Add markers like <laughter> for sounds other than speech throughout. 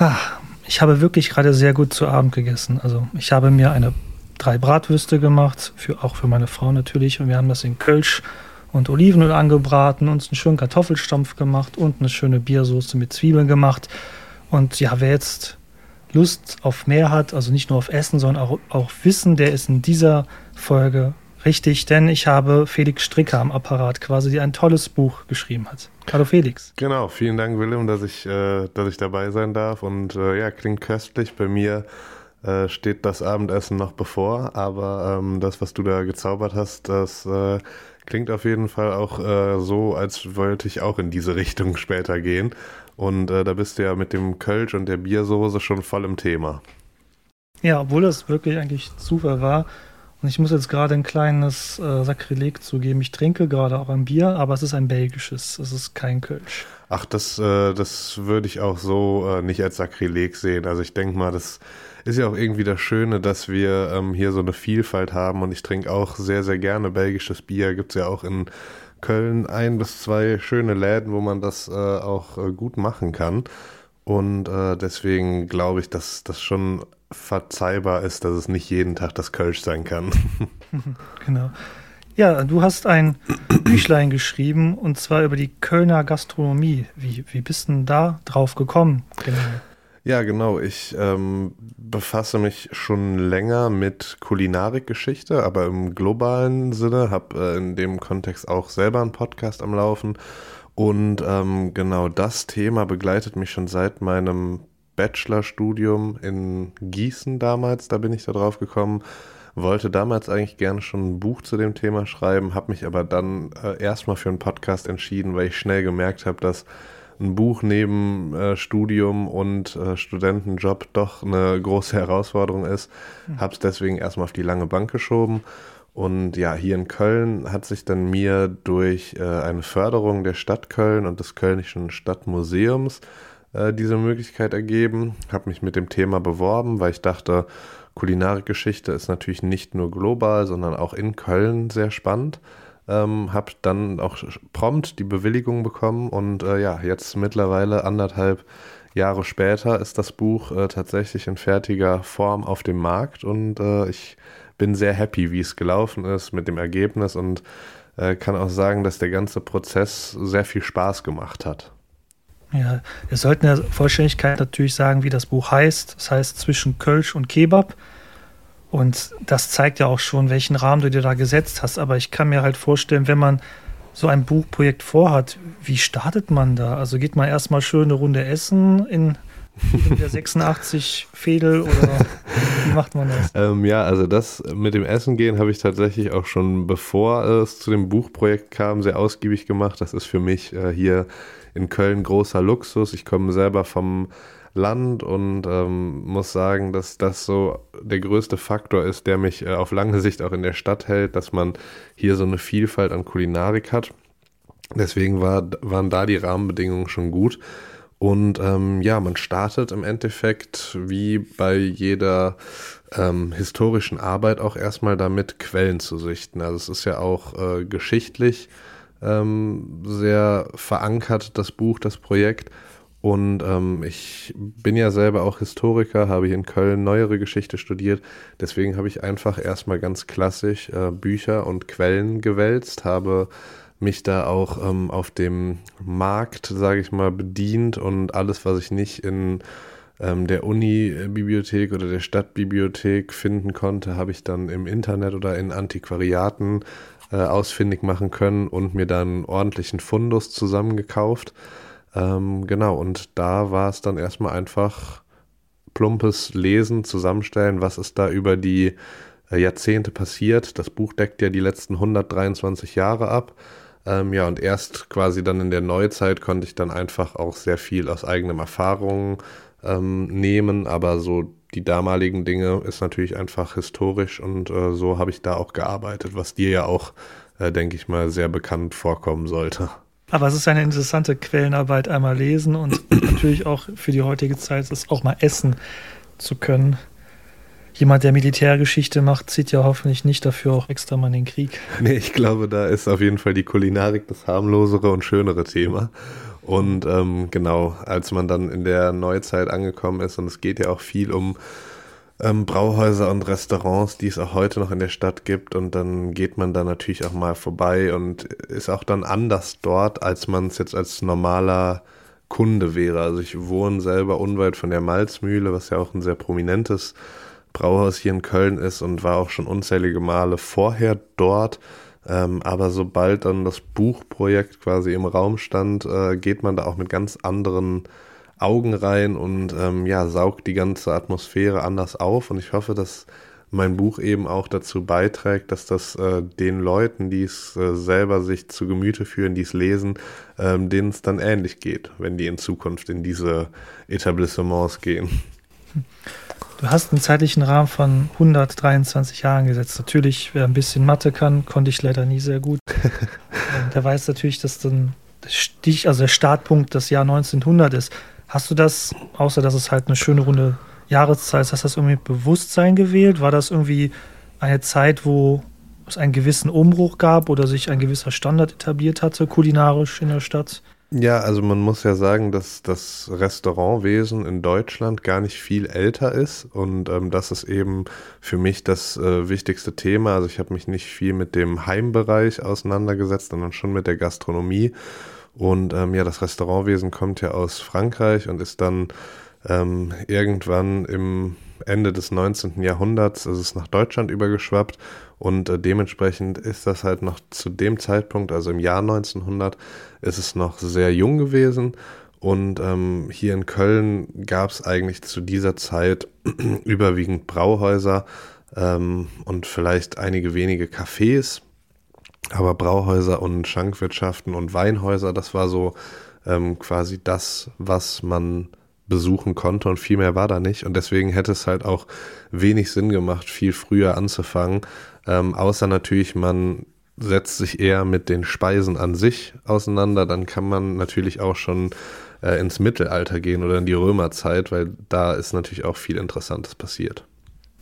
Ach, ich habe wirklich gerade sehr gut zu Abend gegessen. Also ich habe mir eine drei Bratwürste gemacht, für, auch für meine Frau natürlich. Und wir haben das in Kölsch und Olivenöl angebraten, uns einen schönen Kartoffelstampf gemacht und eine schöne Biersoße mit Zwiebeln gemacht. Und ja, wer jetzt Lust auf mehr hat, also nicht nur auf Essen, sondern auch, auch Wissen, der ist in dieser Folge richtig, denn ich habe Felix Stricker am Apparat quasi, der ein tolles Buch geschrieben hat. Hallo Felix. Genau, vielen Dank Willem, dass ich, äh, dass ich dabei sein darf und äh, ja, klingt köstlich. Bei mir äh, steht das Abendessen noch bevor, aber ähm, das, was du da gezaubert hast, das äh, klingt auf jeden Fall auch äh, so, als wollte ich auch in diese Richtung später gehen. Und äh, da bist du ja mit dem Kölsch und der Biersoße schon voll im Thema. Ja, obwohl das wirklich eigentlich Zufall war. Und ich muss jetzt gerade ein kleines äh, Sakrileg zugeben. Ich trinke gerade auch ein Bier, aber es ist ein belgisches. Es ist kein Kölsch. Ach, das, äh, das würde ich auch so äh, nicht als Sakrileg sehen. Also ich denke mal, das ist ja auch irgendwie das Schöne, dass wir ähm, hier so eine Vielfalt haben. Und ich trinke auch sehr, sehr gerne belgisches Bier. Gibt es ja auch in Köln ein bis zwei schöne Läden, wo man das äh, auch äh, gut machen kann. Und äh, deswegen glaube ich, dass das schon verzeihbar ist, dass es nicht jeden Tag das Kölsch sein kann. <laughs> genau. Ja, du hast ein Büchlein geschrieben und zwar über die Kölner Gastronomie. Wie, wie bist du denn da drauf gekommen? Genau. Ja, genau. Ich ähm, befasse mich schon länger mit Kulinarikgeschichte, aber im globalen Sinne, habe äh, in dem Kontext auch selber einen Podcast am Laufen. Und ähm, genau das Thema begleitet mich schon seit meinem Bachelorstudium in Gießen damals. Da bin ich da drauf gekommen. Wollte damals eigentlich gerne schon ein Buch zu dem Thema schreiben, habe mich aber dann äh, erstmal für einen Podcast entschieden, weil ich schnell gemerkt habe, dass ein Buch neben äh, Studium und äh, Studentenjob doch eine große <laughs> Herausforderung ist. Mhm. Habe es deswegen erstmal auf die lange Bank geschoben. Und ja, hier in Köln hat sich dann mir durch äh, eine Förderung der Stadt Köln und des Kölnischen Stadtmuseums äh, diese Möglichkeit ergeben. Habe mich mit dem Thema beworben, weil ich dachte, Kulinarikgeschichte ist natürlich nicht nur global, sondern auch in Köln sehr spannend. Ähm, habe dann auch prompt die Bewilligung bekommen und äh, ja, jetzt mittlerweile anderthalb Jahre später ist das Buch äh, tatsächlich in fertiger Form auf dem Markt und äh, ich bin sehr happy, wie es gelaufen ist mit dem Ergebnis und äh, kann auch sagen, dass der ganze Prozess sehr viel Spaß gemacht hat. Ja, wir sollten der Vollständigkeit natürlich sagen, wie das Buch heißt. Das heißt zwischen Kölsch und Kebab. Und das zeigt ja auch schon, welchen Rahmen du dir da gesetzt hast. Aber ich kann mir halt vorstellen, wenn man so ein Buchprojekt vorhat, wie startet man da? Also geht man erstmal schön eine Runde essen in, in der 86 Fädel oder wie macht man das? <laughs> Ähm, ja, also das mit dem Essen gehen habe ich tatsächlich auch schon bevor es zu dem Buchprojekt kam, sehr ausgiebig gemacht. Das ist für mich äh, hier in Köln großer Luxus. Ich komme selber vom Land und ähm, muss sagen, dass das so der größte Faktor ist, der mich äh, auf lange Sicht auch in der Stadt hält, dass man hier so eine Vielfalt an Kulinarik hat. Deswegen war, waren da die Rahmenbedingungen schon gut. Und ähm, ja, man startet im Endeffekt wie bei jeder ähm, historischen Arbeit auch erstmal damit, Quellen zu sichten. Also es ist ja auch äh, geschichtlich ähm, sehr verankert, das Buch, das Projekt. Und ähm, ich bin ja selber auch Historiker, habe hier in Köln neuere Geschichte studiert. Deswegen habe ich einfach erstmal ganz klassisch äh, Bücher und Quellen gewälzt, habe mich da auch ähm, auf dem Markt, sage ich mal, bedient und alles, was ich nicht in ähm, der Uni-Bibliothek oder der Stadtbibliothek finden konnte, habe ich dann im Internet oder in Antiquariaten äh, ausfindig machen können und mir dann ordentlichen Fundus zusammengekauft. Ähm, genau, und da war es dann erstmal einfach plumpes Lesen, Zusammenstellen, was ist da über die äh, Jahrzehnte passiert. Das Buch deckt ja die letzten 123 Jahre ab. Ähm, ja, und erst quasi dann in der Neuzeit konnte ich dann einfach auch sehr viel aus eigenen Erfahrungen ähm, nehmen, aber so die damaligen Dinge ist natürlich einfach historisch und äh, so habe ich da auch gearbeitet, was dir ja auch, äh, denke ich mal, sehr bekannt vorkommen sollte. Aber es ist eine interessante Quellenarbeit, einmal lesen und <clears throat> natürlich auch für die heutige Zeit ist auch mal essen zu können. Jemand, der Militärgeschichte macht, zieht ja hoffentlich nicht dafür auch extra mal in den Krieg. Nee, ich glaube, da ist auf jeden Fall die Kulinarik das harmlosere und schönere Thema. Und ähm, genau, als man dann in der Neuzeit angekommen ist, und es geht ja auch viel um ähm, Brauhäuser und Restaurants, die es auch heute noch in der Stadt gibt. Und dann geht man da natürlich auch mal vorbei und ist auch dann anders dort, als man es jetzt als normaler Kunde wäre. Also ich wohne selber unweit von der Malzmühle, was ja auch ein sehr prominentes Brauhaus hier in Köln ist und war auch schon unzählige Male vorher dort ähm, aber sobald dann das Buchprojekt quasi im Raum stand, äh, geht man da auch mit ganz anderen Augen rein und ähm, ja, saugt die ganze Atmosphäre anders auf. Und ich hoffe, dass mein Buch eben auch dazu beiträgt, dass das äh, den Leuten, die es äh, selber sich zu Gemüte führen, die es lesen, ähm, denen es dann ähnlich geht, wenn die in Zukunft in diese Etablissements gehen. <laughs> Du hast einen zeitlichen Rahmen von 123 Jahren gesetzt. Natürlich, wer ein bisschen Mathe kann, konnte ich leider nie sehr gut. <laughs> der weiß natürlich, dass dann der Stich, also der Startpunkt das Jahr 1900 ist. Hast du das, außer dass es halt eine schöne runde Jahreszeit ist, hast du das irgendwie mit Bewusstsein gewählt? War das irgendwie eine Zeit, wo es einen gewissen Umbruch gab oder sich ein gewisser Standard etabliert hatte, kulinarisch in der Stadt? Ja, also man muss ja sagen, dass das Restaurantwesen in Deutschland gar nicht viel älter ist und ähm, das ist eben für mich das äh, wichtigste Thema. Also ich habe mich nicht viel mit dem Heimbereich auseinandergesetzt, sondern schon mit der Gastronomie. Und ähm, ja, das Restaurantwesen kommt ja aus Frankreich und ist dann ähm, irgendwann im Ende des 19. Jahrhunderts ist es nach Deutschland übergeschwappt und äh, dementsprechend ist das halt noch zu dem Zeitpunkt, also im Jahr 1900, ist es noch sehr jung gewesen. Und ähm, hier in Köln gab es eigentlich zu dieser Zeit <clears throat> überwiegend Brauhäuser ähm, und vielleicht einige wenige Cafés. Aber Brauhäuser und Schankwirtschaften und Weinhäuser, das war so ähm, quasi das, was man besuchen konnte und viel mehr war da nicht. Und deswegen hätte es halt auch wenig Sinn gemacht, viel früher anzufangen. Ähm, außer natürlich, man setzt sich eher mit den Speisen an sich auseinander. Dann kann man natürlich auch schon äh, ins Mittelalter gehen oder in die Römerzeit, weil da ist natürlich auch viel Interessantes passiert.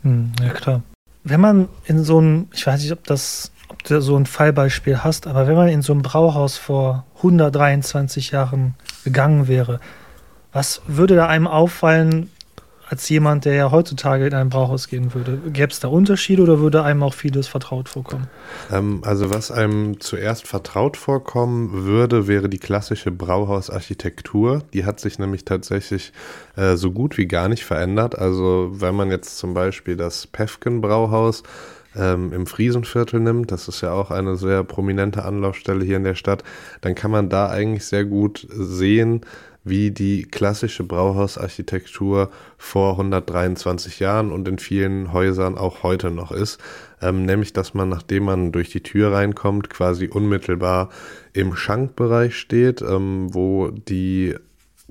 Hm, ja, klar. Wenn man in so ein, ich weiß nicht, ob das ob du so ein Fallbeispiel hast, aber wenn man in so ein Brauhaus vor 123 Jahren gegangen wäre, was würde da einem auffallen, als jemand, der ja heutzutage in ein Brauhaus gehen würde? Gäbe es da Unterschiede oder würde einem auch vieles vertraut vorkommen? Ähm, also was einem zuerst vertraut vorkommen würde, wäre die klassische Brauhausarchitektur. Die hat sich nämlich tatsächlich äh, so gut wie gar nicht verändert. Also wenn man jetzt zum Beispiel das Pefken Brauhaus ähm, im Friesenviertel nimmt, das ist ja auch eine sehr prominente Anlaufstelle hier in der Stadt, dann kann man da eigentlich sehr gut sehen, wie die klassische Brauhausarchitektur vor 123 Jahren und in vielen Häusern auch heute noch ist. Ähm, nämlich, dass man, nachdem man durch die Tür reinkommt, quasi unmittelbar im Schankbereich steht, ähm, wo die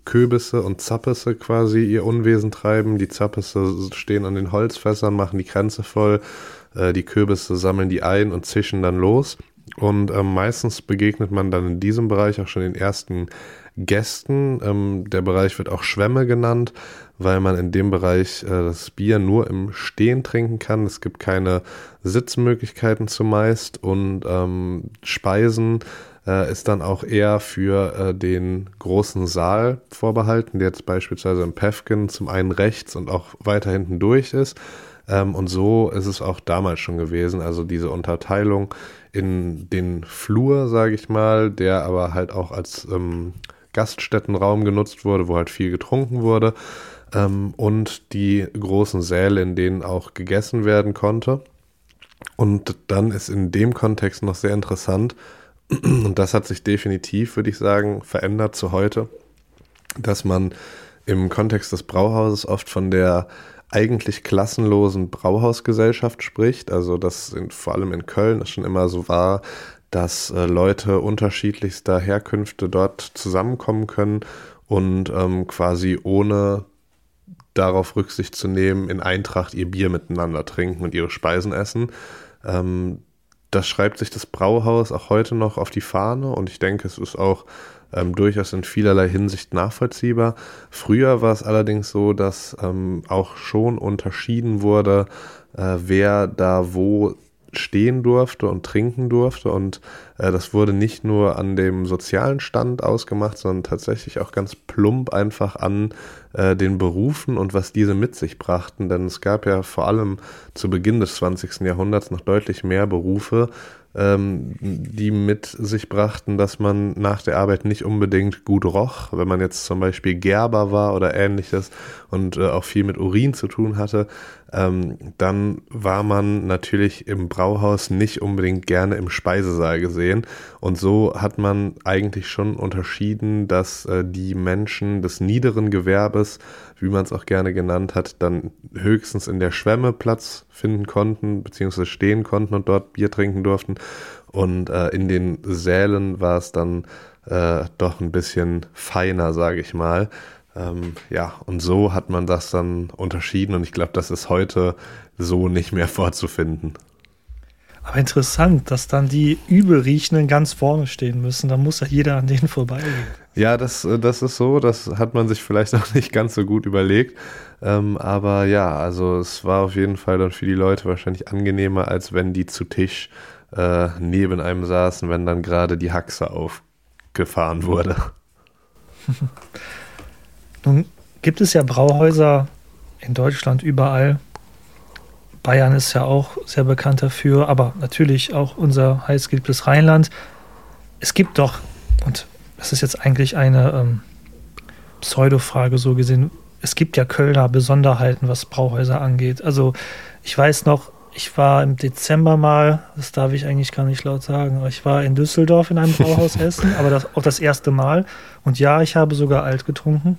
Kürbisse und Zappisse quasi ihr Unwesen treiben. Die Zappisse stehen an den Holzfässern, machen die Grenze voll. Äh, die Kürbisse sammeln die ein und zischen dann los. Und ähm, meistens begegnet man dann in diesem Bereich auch schon den ersten Gästen. Ähm, der Bereich wird auch Schwämme genannt, weil man in dem Bereich äh, das Bier nur im Stehen trinken kann. Es gibt keine Sitzmöglichkeiten zumeist und ähm, Speisen äh, ist dann auch eher für äh, den großen Saal vorbehalten, der jetzt beispielsweise im Pefken zum einen rechts und auch weiter hinten durch ist. Ähm, und so ist es auch damals schon gewesen. Also diese Unterteilung in den Flur, sage ich mal, der aber halt auch als ähm, Gaststättenraum genutzt wurde, wo halt viel getrunken wurde. Ähm, und die großen Säle, in denen auch gegessen werden konnte. Und dann ist in dem Kontext noch sehr interessant, <clears throat> und das hat sich definitiv, würde ich sagen, verändert zu heute, dass man im Kontext des Brauhauses oft von der eigentlich klassenlosen Brauhausgesellschaft spricht. Also dass in, vor allem in Köln es schon immer so war, dass äh, Leute unterschiedlichster Herkünfte dort zusammenkommen können und ähm, quasi ohne darauf Rücksicht zu nehmen, in Eintracht ihr Bier miteinander trinken und ihre Speisen essen. Ähm, das schreibt sich das Brauhaus auch heute noch auf die Fahne und ich denke, es ist auch ähm, durchaus in vielerlei Hinsicht nachvollziehbar. Früher war es allerdings so, dass ähm, auch schon unterschieden wurde, äh, wer da wo stehen durfte und trinken durfte. Und äh, das wurde nicht nur an dem sozialen Stand ausgemacht, sondern tatsächlich auch ganz plump einfach an äh, den Berufen und was diese mit sich brachten. Denn es gab ja vor allem zu Beginn des 20. Jahrhunderts noch deutlich mehr Berufe, ähm, die mit sich brachten, dass man nach der Arbeit nicht unbedingt gut roch. Wenn man jetzt zum Beispiel Gerber war oder ähnliches und äh, auch viel mit Urin zu tun hatte, ähm, dann war man natürlich im Brauhaus nicht unbedingt gerne im Speisesaal gesehen. Und so hat man eigentlich schon unterschieden, dass äh, die Menschen des niederen Gewerbes, wie man es auch gerne genannt hat, dann höchstens in der Schwemme Platz finden konnten, beziehungsweise stehen konnten und dort Bier trinken durften. Und äh, in den Sälen war es dann äh, doch ein bisschen feiner, sage ich mal. Ähm, ja, und so hat man das dann unterschieden und ich glaube, das ist heute so nicht mehr vorzufinden. Aber interessant, dass dann die Übelriechenden ganz vorne stehen müssen. Da muss ja jeder an denen vorbeigehen. Ja, das, äh, das ist so. Das hat man sich vielleicht <laughs> auch nicht ganz so gut überlegt. Ähm, aber ja, also es war auf jeden Fall dann für die Leute wahrscheinlich angenehmer, als wenn die zu Tisch äh, neben einem saßen, wenn dann gerade die Haxe aufgefahren wurde. <laughs> Nun gibt es ja Brauhäuser in Deutschland überall. Bayern ist ja auch sehr bekannt dafür, aber natürlich auch unser heißgeliebtes Rheinland. Es gibt doch, und das ist jetzt eigentlich eine ähm, Pseudo-Frage so gesehen, es gibt ja Kölner Besonderheiten, was Brauhäuser angeht. Also ich weiß noch, ich war im Dezember mal, das darf ich eigentlich gar nicht laut sagen, aber ich war in Düsseldorf in einem <laughs> Brauhaus essen, aber das, auch das erste Mal. Und ja, ich habe sogar alt getrunken.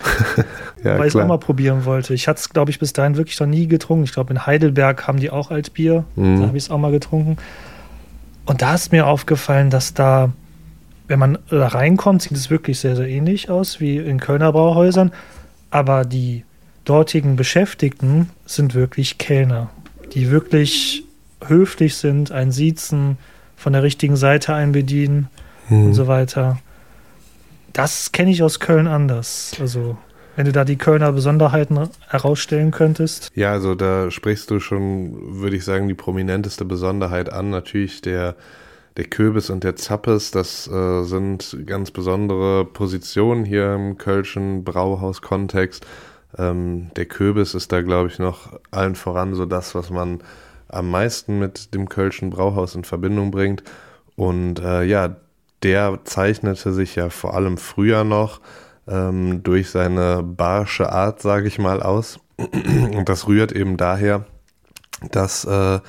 <laughs> ja, weil ich es auch mal probieren wollte. Ich hatte es, glaube ich, bis dahin wirklich noch nie getrunken. Ich glaube, in Heidelberg haben die auch Altbier. Mhm. Da habe ich es auch mal getrunken. Und da ist mir aufgefallen, dass da, wenn man da reinkommt, sieht es wirklich sehr, sehr ähnlich aus wie in Kölner Brauhäusern. Aber die dortigen Beschäftigten sind wirklich Kellner, die wirklich höflich sind, ein Siezen, von der richtigen Seite einbedienen mhm. und so weiter. Das kenne ich aus Köln anders. Also, wenn du da die Kölner Besonderheiten herausstellen könntest. Ja, also da sprichst du schon, würde ich sagen, die prominenteste Besonderheit an. Natürlich der, der Kürbis und der Zappes, das äh, sind ganz besondere Positionen hier im Kölschen Brauhaus-Kontext. Ähm, der Kürbis ist da, glaube ich, noch allen voran so das, was man am meisten mit dem Kölschen Brauhaus in Verbindung bringt. Und äh, ja, der zeichnete sich ja vor allem früher noch ähm, durch seine barsche Art, sage ich mal, aus. Und das rührt eben daher, dass äh,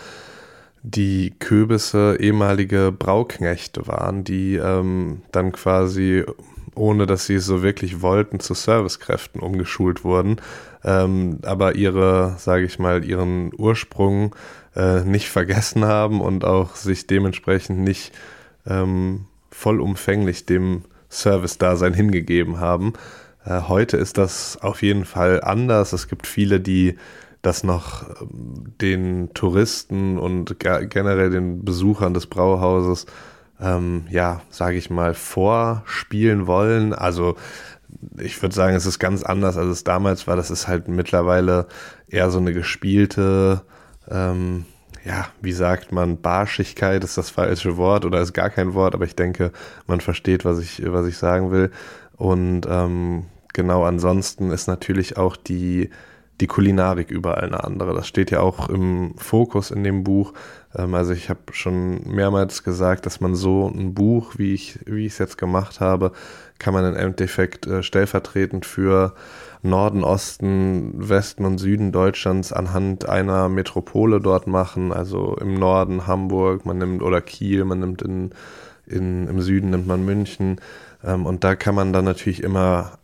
die Köbisse ehemalige Brauknechte waren, die ähm, dann quasi, ohne dass sie es so wirklich wollten, zu Servicekräften umgeschult wurden, ähm, aber ihre, sage ich mal, ihren Ursprung äh, nicht vergessen haben und auch sich dementsprechend nicht ähm, vollumfänglich dem Service-Dasein hingegeben haben. Äh, heute ist das auf jeden Fall anders. Es gibt viele, die das noch ähm, den Touristen und generell den Besuchern des Brauhauses, ähm, ja, sage ich mal, vorspielen wollen. Also ich würde sagen, es ist ganz anders, als es damals war. Das ist halt mittlerweile eher so eine gespielte, ähm, ja, wie sagt man, Barschigkeit ist das falsche Wort oder ist gar kein Wort, aber ich denke, man versteht, was ich, was ich sagen will. Und ähm, genau ansonsten ist natürlich auch die, die Kulinarik überall eine andere. Das steht ja auch im Fokus in dem Buch. Ähm, also ich habe schon mehrmals gesagt, dass man so ein Buch, wie ich es jetzt gemacht habe, kann man im Endeffekt äh, stellvertretend für Norden, Osten, Westen und Süden Deutschlands anhand einer Metropole dort machen. Also im Norden Hamburg, man nimmt oder Kiel, man nimmt in, in im Süden nimmt man München. Ähm, und da kann man dann natürlich immer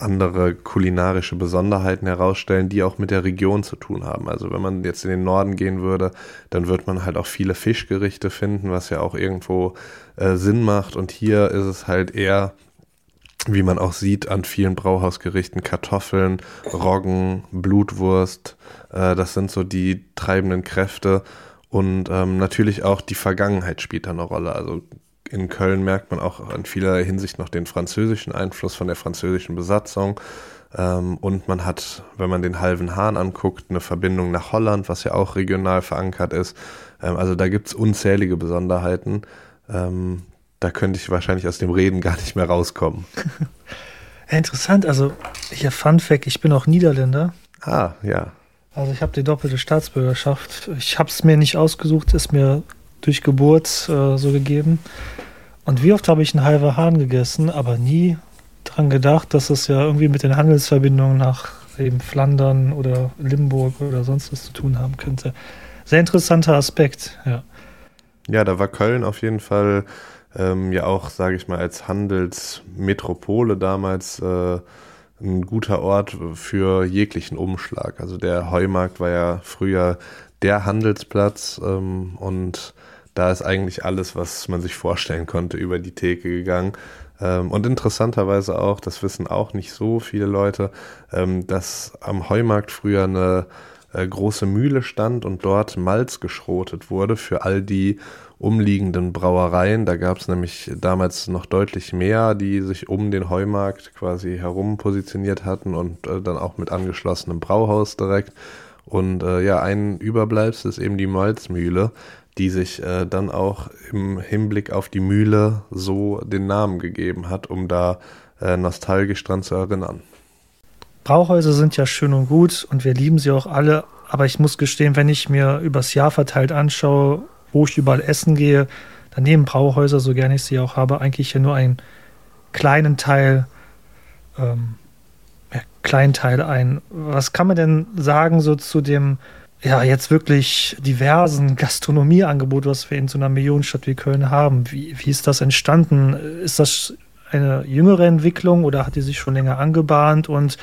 andere kulinarische Besonderheiten herausstellen, die auch mit der Region zu tun haben. Also wenn man jetzt in den Norden gehen würde, dann wird man halt auch viele Fischgerichte finden, was ja auch irgendwo äh, Sinn macht. Und hier ist es halt eher wie man auch sieht an vielen Brauhausgerichten, Kartoffeln, Roggen, Blutwurst. Äh, das sind so die treibenden Kräfte. Und ähm, natürlich auch die Vergangenheit spielt da eine Rolle. Also in Köln merkt man auch in vieler Hinsicht noch den französischen Einfluss von der französischen Besatzung. Ähm, und man hat, wenn man den halben Hahn anguckt, eine Verbindung nach Holland, was ja auch regional verankert ist. Ähm, also da gibt es unzählige Besonderheiten. Ähm, da könnte ich wahrscheinlich aus dem Reden gar nicht mehr rauskommen. <laughs> Ja, interessant, also hier Fun Fact, ich bin auch Niederländer. Ah, ja. Also ich habe die doppelte Staatsbürgerschaft. Ich habe es mir nicht ausgesucht, ist mir durch Geburt äh, so gegeben. Und wie oft habe ich einen halben Hahn gegessen, aber nie dran gedacht, dass es ja irgendwie mit den Handelsverbindungen nach eben Flandern oder Limburg oder sonst was zu tun haben könnte. Sehr interessanter Aspekt, ja. Ja, da war Köln auf jeden Fall ähm, ja auch, sage ich mal, als Handelsmetropole damals äh, ein guter Ort für jeglichen Umschlag. Also der Heumarkt war ja früher der Handelsplatz ähm, und da ist eigentlich alles, was man sich vorstellen konnte, über die Theke gegangen. Ähm, und interessanterweise auch, das wissen auch nicht so viele Leute, ähm, dass am Heumarkt früher eine äh, große Mühle stand und dort Malz geschrotet wurde für all die umliegenden Brauereien. Da gab es nämlich damals noch deutlich mehr, die sich um den Heumarkt quasi herum positioniert hatten und äh, dann auch mit angeschlossenem Brauhaus direkt. Und äh, ja, ein Überbleibsel ist eben die Malzmühle, die sich äh, dann auch im Hinblick auf die Mühle so den Namen gegeben hat, um da äh, nostalgisch dran zu erinnern. Brauhäuser sind ja schön und gut und wir lieben sie auch alle, aber ich muss gestehen, wenn ich mir übers Jahr verteilt anschaue, wo ich überall essen gehe, dann nehmen Brauhäuser, so gerne ich sie auch habe, eigentlich ja nur einen kleinen Teil, ähm, ja, kleinen Teil ein. Was kann man denn sagen so zu dem, ja, jetzt wirklich diversen Gastronomieangebot, was wir in so einer Millionenstadt wie Köln haben? Wie, wie ist das entstanden? Ist das eine jüngere Entwicklung oder hat die sich schon länger angebahnt und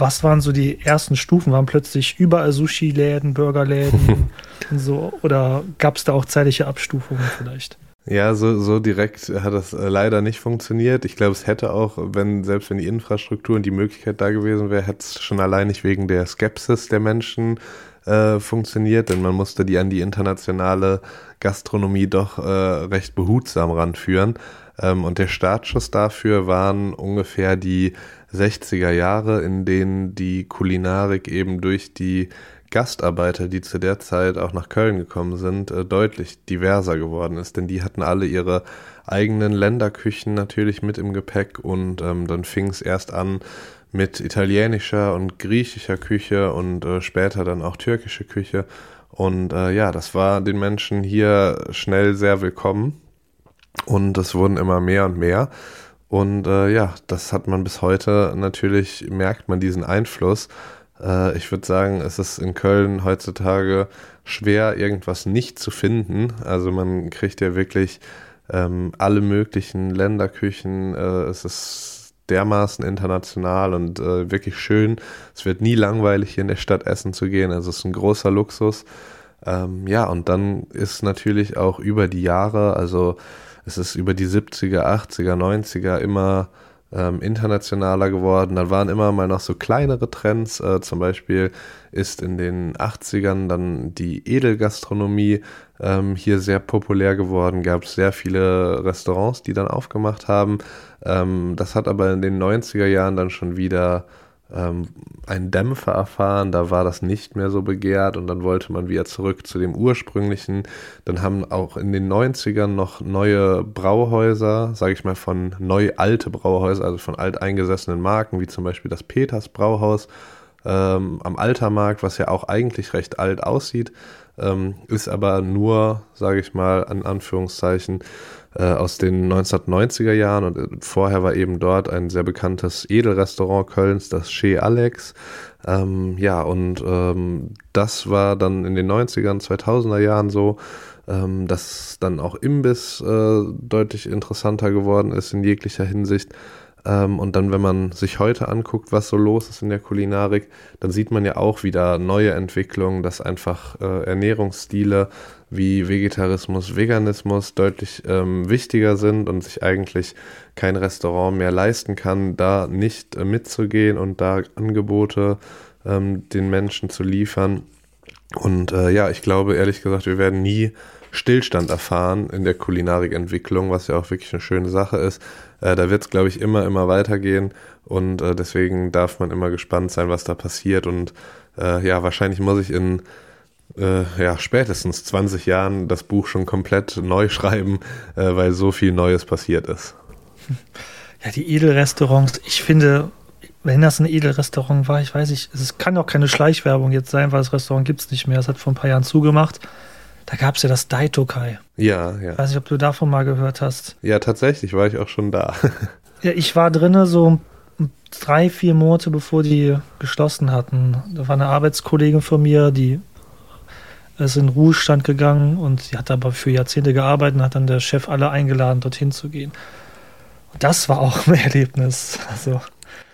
was waren so die ersten Stufen? Waren plötzlich überall Sushi-Läden, Burgerläden <laughs> und so? Oder gab es da auch zeitliche Abstufungen vielleicht? Ja, so, so direkt hat das äh, leider nicht funktioniert. Ich glaube, es hätte auch, wenn, selbst wenn die Infrastruktur und die Möglichkeit da gewesen wäre, hätte es schon allein nicht wegen der Skepsis der Menschen äh, funktioniert, denn man musste die an die internationale Gastronomie doch äh, recht behutsam ranführen. Ähm, und der Startschuss dafür waren ungefähr die 60er Jahre, in denen die Kulinarik eben durch die Gastarbeiter, die zu der Zeit auch nach Köln gekommen sind, äh, deutlich diverser geworden ist. Denn die hatten alle ihre eigenen Länderküchen natürlich mit im Gepäck und ähm, dann fing es erst an mit italienischer und griechischer Küche und äh, später dann auch türkische Küche. Und äh, ja, das war den Menschen hier schnell sehr willkommen und es wurden immer mehr und mehr. Und äh, ja, das hat man bis heute natürlich, merkt man diesen Einfluss. Äh, ich würde sagen, es ist in Köln heutzutage schwer, irgendwas nicht zu finden. Also man kriegt ja wirklich ähm, alle möglichen Länderküchen. Äh, es ist dermaßen international und äh, wirklich schön. Es wird nie langweilig, hier in der Stadt essen zu gehen. Also es ist ein großer Luxus. Ähm, ja, und dann ist natürlich auch über die Jahre, also es ist über die 70er, 80er, 90er immer ähm, internationaler geworden. Dann waren immer mal noch so kleinere Trends. Äh, zum Beispiel ist in den 80ern dann die Edelgastronomie ähm, hier sehr populär geworden. Gab es sehr viele Restaurants, die dann aufgemacht haben. Ähm, das hat aber in den 90er Jahren dann schon wieder ähm, einen Dämpfer erfahren, da war das nicht mehr so begehrt und dann wollte man wieder zurück zu dem ursprünglichen. Dann haben auch in den 90ern noch neue Brauhäuser, sage ich mal von neu alte Brauhäuser, also von alteingesessenen Marken, wie zum Beispiel das Peters Brauhaus ähm, am Altermarkt, was ja auch eigentlich recht alt aussieht, ähm, ist aber nur, sage ich mal, an Anführungszeichen, äh, aus den 1990er Jahren und äh, vorher war eben dort ein sehr bekanntes Edelrestaurant Kölns, das Chez Alex. Ähm, ja, und ähm, das war dann in den 90ern, 2000er Jahren so, ähm, dass dann auch Imbiss äh, deutlich interessanter geworden ist in jeglicher Hinsicht. Ähm, und dann, wenn man sich heute anguckt, was so los ist in der Kulinarik, dann sieht man ja auch wieder neue Entwicklungen, dass einfach äh, Ernährungsstile wie Vegetarismus, Veganismus deutlich ähm, wichtiger sind und sich eigentlich kein Restaurant mehr leisten kann, da nicht äh, mitzugehen und da Angebote ähm, den Menschen zu liefern. Und äh, ja, ich glaube ehrlich gesagt, wir werden nie Stillstand erfahren in der Kulinarikentwicklung, was ja auch wirklich eine schöne Sache ist. Äh, da wird es, glaube ich, immer, immer weitergehen und äh, deswegen darf man immer gespannt sein, was da passiert. Und äh, ja, wahrscheinlich muss ich in äh, ja, spätestens 20 Jahren das Buch schon komplett neu schreiben, äh, weil so viel Neues passiert ist. Ja, die Edelrestaurants, ich finde, wenn das ein Edelrestaurant war, ich weiß nicht, es kann auch keine Schleichwerbung jetzt sein, weil das Restaurant gibt es nicht mehr. Es hat vor ein paar Jahren zugemacht. Da gab es ja das Daitokai. Ja, ja. Ich weiß nicht, ob du davon mal gehört hast. Ja, tatsächlich war ich auch schon da. <laughs> ja, ich war drinnen so drei, vier Monate bevor die geschlossen hatten. Da war eine Arbeitskollegin von mir, die ist in Ruhestand gegangen und sie hat aber für Jahrzehnte gearbeitet und hat dann der Chef alle eingeladen, dorthin zu gehen. Und das war auch ein <laughs> Erlebnis. Also.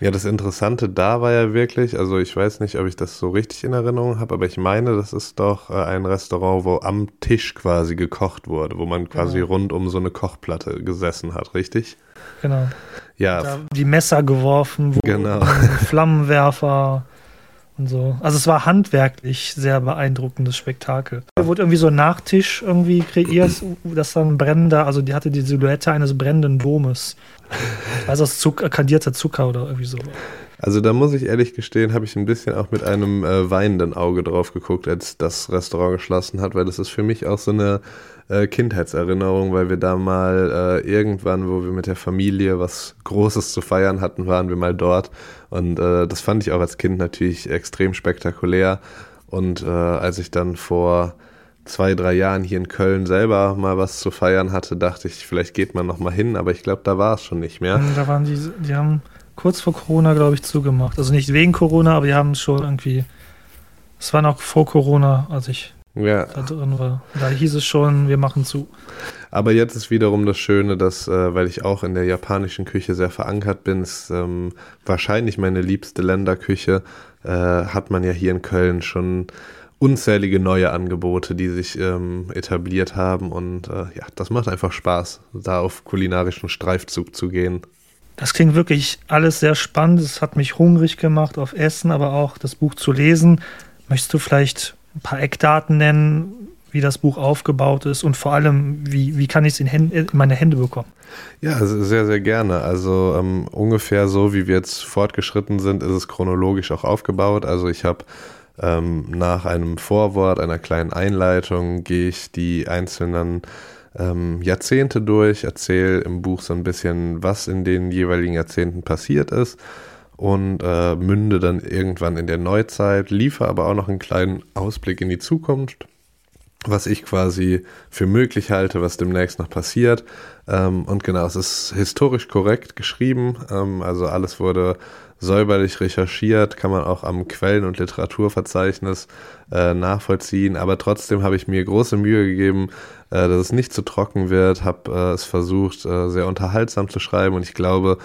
Ja, das Interessante da war ja wirklich, also ich weiß nicht, ob ich das so richtig in Erinnerung habe, aber ich meine, das ist doch äh, ein Restaurant, wo am Tisch quasi gekocht wurde, wo man quasi genau. rund um so eine Kochplatte gesessen hat, richtig? Genau. Ja. Die Messer geworfen, genau. <laughs> Flammenwerfer und so. Also es war handwerklich sehr beeindruckendes Spektakel. Da wurde irgendwie so ein Nachtisch irgendwie kreiert, das dann brennender, also die hatte die Silhouette eines brennenden Domes. Also aus Zucker, kandierter Zucker oder irgendwie so. Also da muss ich ehrlich gestehen, habe ich ein bisschen auch mit einem äh, weinenden Auge drauf geguckt, als das Restaurant geschlossen hat, weil das ist für mich auch so eine äh, Kindheitserinnerung, weil wir da mal äh, irgendwann, wo wir mit der Familie was Großes zu feiern hatten, waren wir mal dort. Und äh, das fand ich auch als Kind natürlich extrem spektakulär. Und äh, als ich dann vor zwei, drei Jahren hier in Köln selber mal was zu feiern hatte, dachte ich, vielleicht geht man noch mal hin, aber ich glaube, da war es schon nicht mehr. Da waren die, die haben kurz vor Corona, glaube ich, zugemacht. Also nicht wegen Corona, aber die haben es schon irgendwie. Es war noch vor Corona, als ich ja. da drin war. Da hieß es schon, wir machen zu. Aber jetzt ist wiederum das Schöne, dass, äh, weil ich auch in der japanischen Küche sehr verankert bin, ist ähm, wahrscheinlich meine liebste Länderküche, äh, hat man ja hier in Köln schon unzählige neue Angebote, die sich ähm, etabliert haben. Und äh, ja, das macht einfach Spaß, da auf kulinarischen Streifzug zu gehen. Das klingt wirklich alles sehr spannend. Es hat mich hungrig gemacht auf Essen, aber auch das Buch zu lesen. Möchtest du vielleicht ein paar Eckdaten nennen, wie das Buch aufgebaut ist und vor allem, wie, wie kann ich es in, in, meine Hände bekommen? Ja, sehr, sehr gerne. Also ähm, ungefähr so, wie wir jetzt fortgeschritten sind, ist es chronologisch auch aufgebaut. Also ich habe ähm, nach einem Vorwort, einer kleinen Einleitung, gehe ich die einzelnen ähm, Jahrzehnte durch, erzähle im Buch so ein bisschen, was in den jeweiligen Jahrzehnten passiert ist und äh, münde dann irgendwann in der Neuzeit, liefere aber auch noch einen kleinen Ausblick in die Zukunft, was ich quasi für möglich halte, was demnächst noch passiert. Ähm, und genau, es ist historisch korrekt geschrieben, ähm, also alles wurde säuberlich recherchiert, kann man auch am Quellen- und Literaturverzeichnis äh, nachvollziehen. Aber trotzdem habe ich mir große Mühe gegeben, äh, dass es nicht zu trocken wird, habe äh, es versucht, äh, sehr unterhaltsam zu schreiben und ich glaube,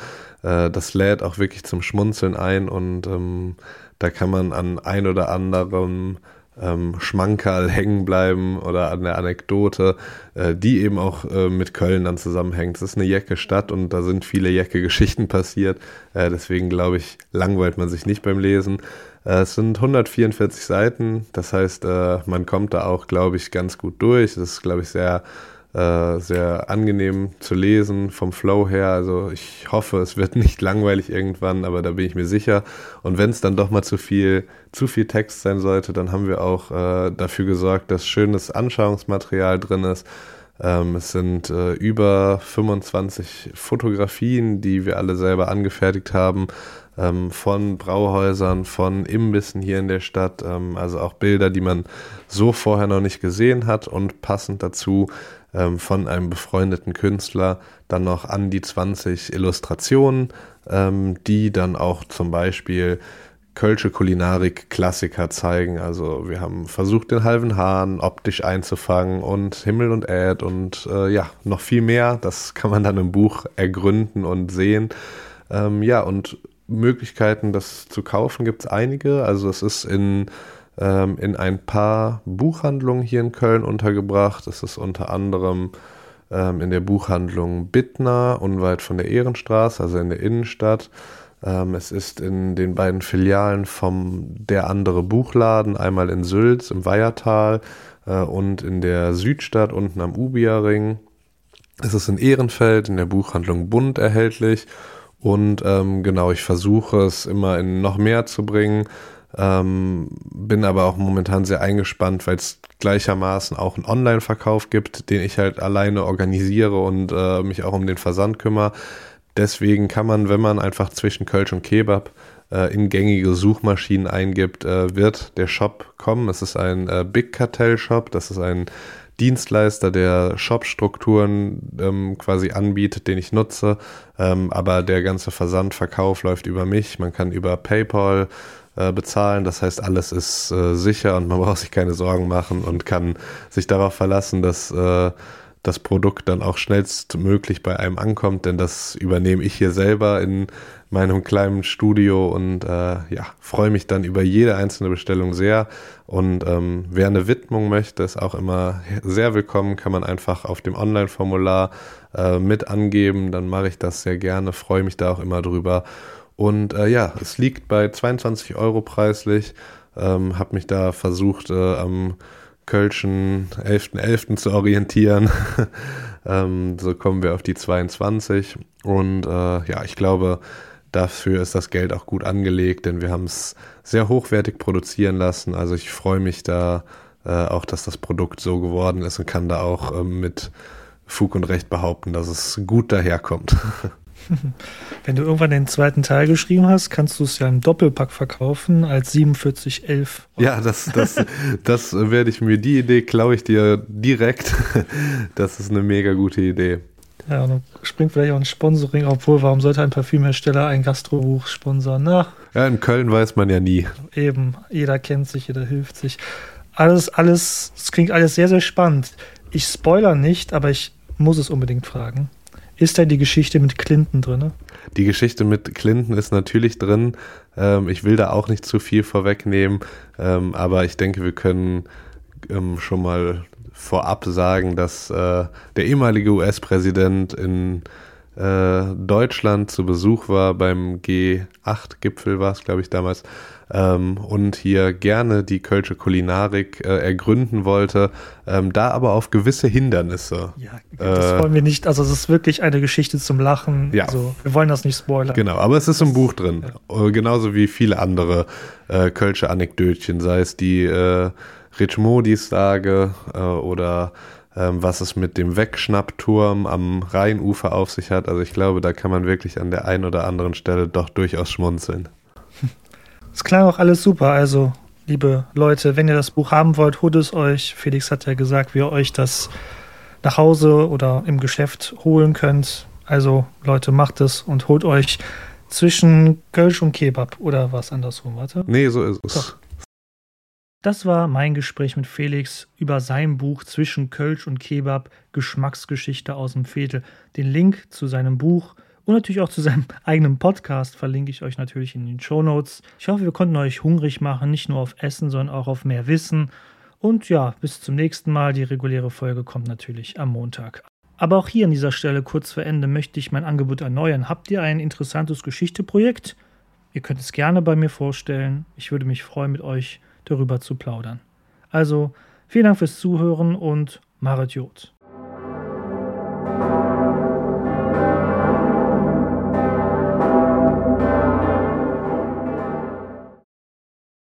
äh, das lädt auch wirklich zum Schmunzeln ein und ähm, da kann man an ein oder anderem ähm, Schmankerl hängen bleiben oder an der Anekdote, äh, die eben auch äh, mit Köln dann zusammenhängt. Es ist eine Jecke-Stadt und da sind viele Jecke-Geschichten passiert. Äh, deswegen glaube ich, langweilt man sich nicht beim Lesen. Äh, es sind 144 Seiten, das heißt, äh, man kommt da auch, glaube ich, ganz gut durch. Es ist, glaube ich, sehr äh, sehr angenehm zu lesen vom Flow her. Also ich hoffe, es wird <laughs> nicht langweilig irgendwann, aber da bin ich mir sicher. Und wenn es dann doch mal zu viel, zu viel Text sein sollte, dann haben wir auch äh, dafür gesorgt, dass schönes Anschauungsmaterial drin ist. Ähm, es sind äh, über 25 Fotografien, die wir alle selber angefertigt haben ähm, von Brauhäusern, von Imbissen hier in der Stadt, ähm, also auch Bilder, die man so vorher noch nicht gesehen hat und passend dazu ähm, von einem befreundeten Künstler dann noch an die 20 Illustrationen, ähm, die dann auch zum Beispiel Kölsche Kulinarik-Klassiker zeigen. Also wir haben versucht, den halben Hahn optisch einzufangen und Himmel und Erd und äh, ja, noch viel mehr. Das kann man dann im Buch ergründen und sehen. Ähm, ja, und Möglichkeiten, das zu kaufen, gibt es einige. Also es ist in ähm, in ein paar Buchhandlungen hier in Köln untergebracht. Es ist unter anderem ähm, in der Buchhandlung Bittner, unweit von der Ehrenstraße, also in der Innenstadt. Ähm, es ist in den beiden Filialen vom Der andere Buchladen, einmal in Sülz im Weihertal äh, und in der Südstadt unten am Ubierring. Es ist in Ehrenfeld in der Buchhandlung Bund erhältlich. Und ähm, genau, ich versuche es immer in noch mehr zu bringen. Ähm, bin aber auch momentan sehr eingespannt, weil es gleichermaßen auch einen Online-Verkauf gibt, den ich halt alleine organisiere und äh, mich auch um den Versand kümmere. Deswegen kann man, wenn man einfach zwischen Kölsch und Kebab äh, in gängige Suchmaschinen eingibt, äh, wird der Shop kommen. Es ist ein äh, Big Cartel Shop, das ist ein Dienstleister, der Shop-Strukturen ähm, quasi anbietet, den ich nutze. Ähm, aber der ganze Versandverkauf läuft über mich. Man kann über PayPal äh, bezahlen. Das heißt, alles ist äh, sicher und man <laughs> braucht sich keine Sorgen machen und kann sich darauf verlassen, dass äh, das Produkt dann auch schnellstmöglich bei einem ankommt, denn das übernehme ich hier selber in meinem kleinen Studio und äh, ja, freue mich dann über jede einzelne Bestellung sehr. Und ähm, wer eine Widmung möchte, ist auch immer sehr willkommen, kann man einfach auf dem Online-Formular äh, mit angeben, dann mache ich das sehr gerne, freue mich da auch immer drüber. Und äh, ja, es liegt bei 22 Euro preislich, ähm, habe mich da versucht äh, am Kölschen 11.11. .11. zu orientieren. <laughs> ähm, so kommen wir auf die 22. Und äh, ja, ich glaube, dafür ist das Geld auch gut angelegt, denn wir haben es sehr hochwertig produzieren lassen. Also ich freue mich da äh, auch, dass das Produkt so geworden ist und kann da auch äh, mit Fug und Recht behaupten, dass es gut daherkommt. <laughs> <laughs> Wenn du irgendwann den zweiten Teil geschrieben hast, kannst du es ja im Doppelpack verkaufen als 4711. Ja, das, das, das werde ich mir, die Idee klaue ich dir direkt. Das ist eine mega gute Idee. Ja, und dann springt vielleicht auch ein Sponsoring, obwohl, warum sollte ein Parfümhersteller ein Gastrobuch sponsern? Na, ja, in Köln weiß man ja nie. Eben, jeder kennt sich, jeder hilft sich. Alles, alles, es klingt alles sehr, sehr spannend. Ich spoiler nicht, aber ich muss es unbedingt fragen. Ist da die Geschichte mit Clinton drin? Die Geschichte mit Clinton ist natürlich drin. Ähm, ich will da auch nicht zu viel vorwegnehmen, ähm, aber ich denke, wir können ähm, schon mal vorab sagen, dass äh, der ehemalige US-Präsident in äh, Deutschland zu Besuch war beim G8-Gipfel, war es, glaube ich, damals, ähm, und hier gerne die Kölsche Kulinarik äh, ergründen wollte, ähm, da aber auf gewisse Hindernisse. Ja, das äh, wollen wir nicht. Also, es ist wirklich eine Geschichte zum Lachen. Ja. Also, wir wollen das nicht spoilern. Genau, aber es ist das, im Buch drin. Ja. Äh, genauso wie viele andere äh, Kölsche Anekdötchen, sei es die äh, Rich Modis-Sage äh, oder ähm, was es mit dem Wegschnappturm am Rheinufer auf sich hat. Also ich glaube, da kann man wirklich an der einen oder anderen Stelle doch durchaus schmunzeln. Es klang auch alles super. Also, liebe Leute, wenn ihr das Buch haben wollt, holt es euch. Felix hat ja gesagt, wie ihr euch das nach Hause oder im Geschäft holen könnt. Also, Leute, macht es und holt euch zwischen Kölsch und Kebab oder was andersrum, warte. Nee, so ist es. Doch. Das war mein Gespräch mit Felix über sein Buch Zwischen Kölsch und Kebab Geschmacksgeschichte aus dem Veedel. Den Link zu seinem Buch und natürlich auch zu seinem <laughs> eigenen Podcast verlinke ich euch natürlich in den Show Notes. Ich hoffe, wir konnten euch hungrig machen, nicht nur auf Essen, sondern auch auf mehr Wissen. Und ja, bis zum nächsten Mal. Die reguläre Folge kommt natürlich am Montag. Aber auch hier an dieser Stelle kurz vor Ende möchte ich mein Angebot erneuern. Habt ihr ein interessantes Geschichteprojekt? Ihr könnt es gerne bei mir vorstellen. Ich würde mich freuen, mit euch darüber zu plaudern. Also, vielen Dank fürs Zuhören und Maret Jod.